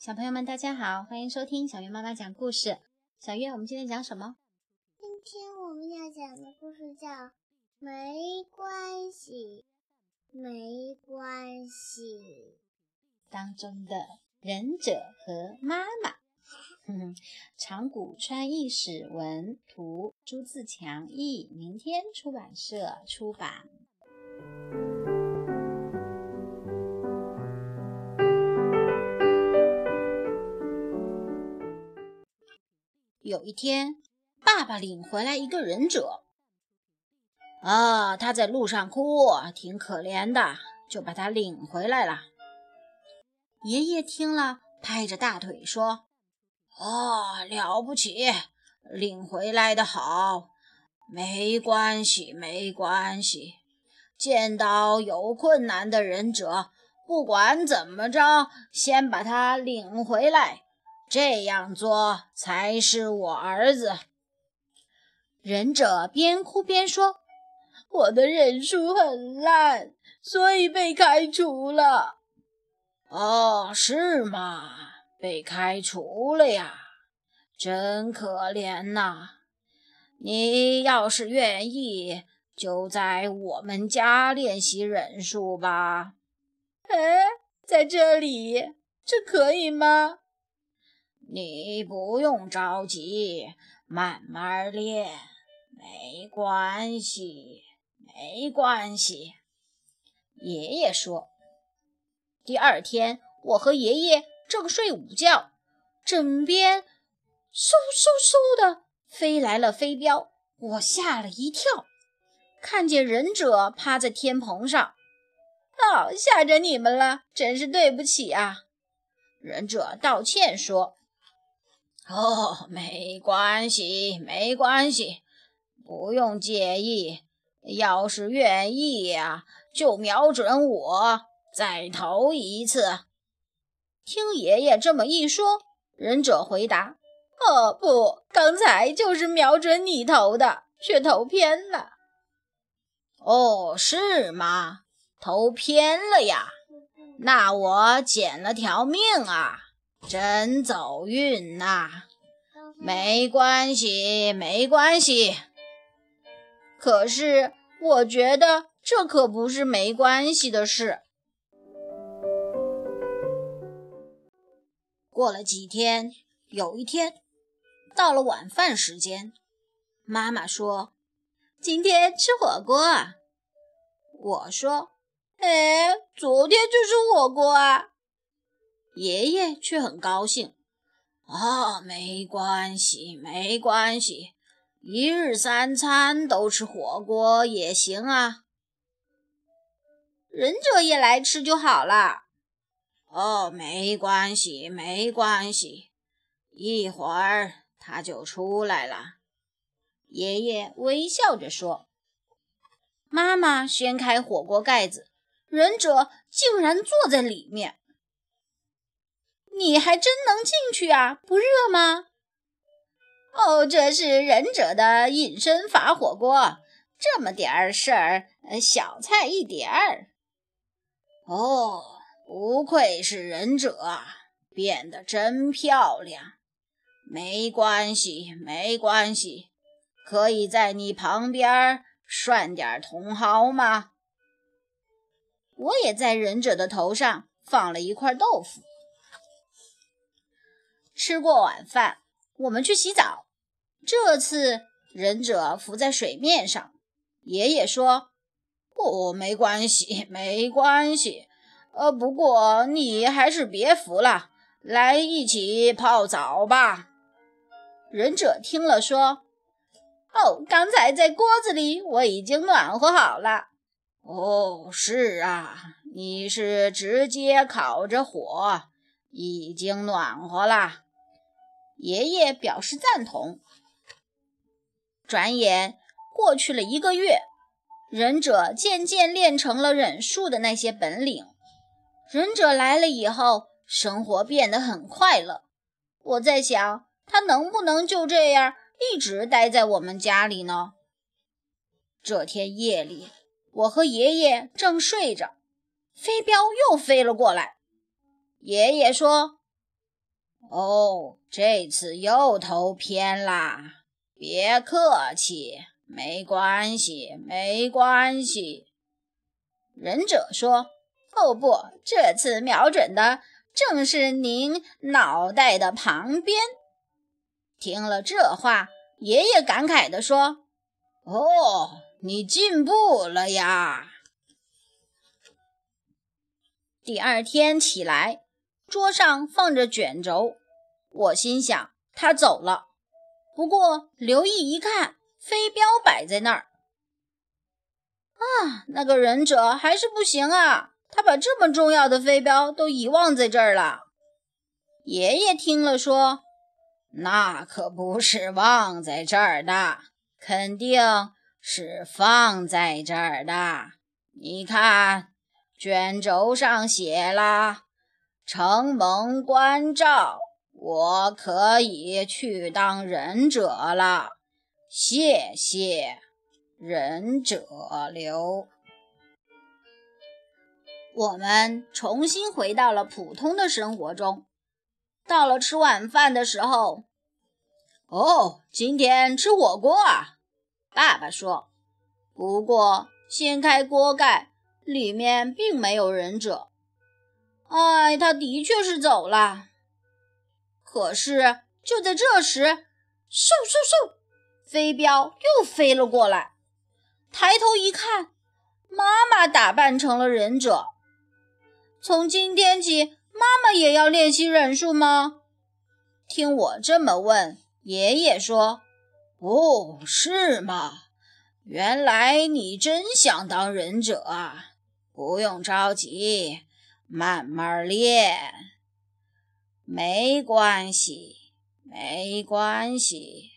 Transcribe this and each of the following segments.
小朋友们，大家好，欢迎收听小月妈妈讲故事。小月，我们今天讲什么？今天我们要讲的故事叫《没关系，没关系》当中的忍者和妈妈。长谷川义史文图，朱自强译，明天出版社出版。有一天，爸爸领回来一个忍者。啊，他在路上哭，挺可怜的，就把他领回来了。爷爷听了，拍着大腿说：“哦，了不起，领回来的好，没关系，没关系。见到有困难的忍者，不管怎么着，先把他领回来。”这样做才是我儿子。忍者边哭边说：“我的忍术很烂，所以被开除了。”哦，是吗？被开除了呀，真可怜呐！你要是愿意，就在我们家练习忍术吧。哎，在这里，这可以吗？你不用着急，慢慢练，没关系，没关系。爷爷说：“第二天，我和爷爷正睡午觉，枕边嗖嗖嗖的飞来了飞镖，我吓了一跳，看见忍者趴在天棚上。哦，吓着你们了，真是对不起啊！”忍者道歉说。哦，没关系，没关系，不用介意。要是愿意呀，就瞄准我，再投一次。听爷爷这么一说，忍者回答：“哦，不，刚才就是瞄准你投的，却投偏了。”哦，是吗？投偏了呀？那我捡了条命啊！真走运呐！没关系，没关系。可是我觉得这可不是没关系的事。过了几天，有一天到了晚饭时间，妈妈说：“今天吃火锅啊。”我说：“哎，昨天就吃火锅啊。”爷爷却很高兴，啊，没关系，没关系，一日三餐都吃火锅也行啊。忍者也来吃就好了。哦，没关系，没关系，一会儿他就出来了。爷爷微笑着说。妈妈掀开火锅盖子，忍者竟然坐在里面。你还真能进去啊？不热吗？哦，这是忍者的隐身法火锅，这么点儿事儿，小菜一碟儿。哦，不愧是忍者，变得真漂亮。没关系，没关系，可以在你旁边涮点茼蒿吗？我也在忍者的头上放了一块豆腐。吃过晚饭，我们去洗澡。这次忍者浮在水面上。爷爷说：“哦，没关系，没关系。呃，不过你还是别浮了，来一起泡澡吧。”忍者听了说：“哦，刚才在锅子里我已经暖和好了。”哦，是啊，你是直接烤着火，已经暖和了。爷爷表示赞同。转眼过去了一个月，忍者渐渐练成了忍术的那些本领。忍者来了以后，生活变得很快乐。我在想，他能不能就这样一直待在我们家里呢？这天夜里，我和爷爷正睡着，飞镖又飞了过来。爷爷说。哦，这次又投偏啦，别客气，没关系，没关系。忍者说：“哦不，这次瞄准的正是您脑袋的旁边。”听了这话，爷爷感慨地说：“哦，你进步了呀。”第二天起来，桌上放着卷轴。我心想，他走了。不过留意一看，飞镖摆在那儿。啊，那个忍者还是不行啊！他把这么重要的飞镖都遗忘在这儿了。爷爷听了说：“那可不是忘在这儿的，肯定是放在这儿的。你看，卷轴上写了‘承蒙关照’。”我可以去当忍者了，谢谢忍者流。我们重新回到了普通的生活中。到了吃晚饭的时候，哦，今天吃火锅啊！爸爸说。不过掀开锅盖，里面并没有忍者。哎，他的确是走了。可是，就在这时，嗖嗖嗖，飞镖又飞了过来。抬头一看，妈妈打扮成了忍者。从今天起，妈妈也要练习忍术吗？听我这么问，爷爷说：“哦，是吗？原来你真想当忍者啊！不用着急，慢慢练。”没关系，没关系。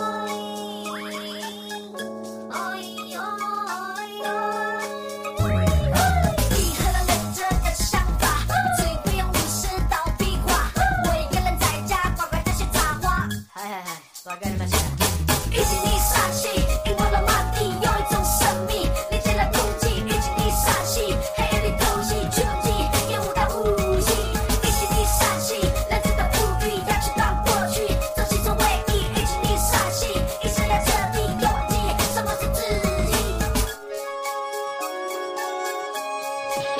Oh.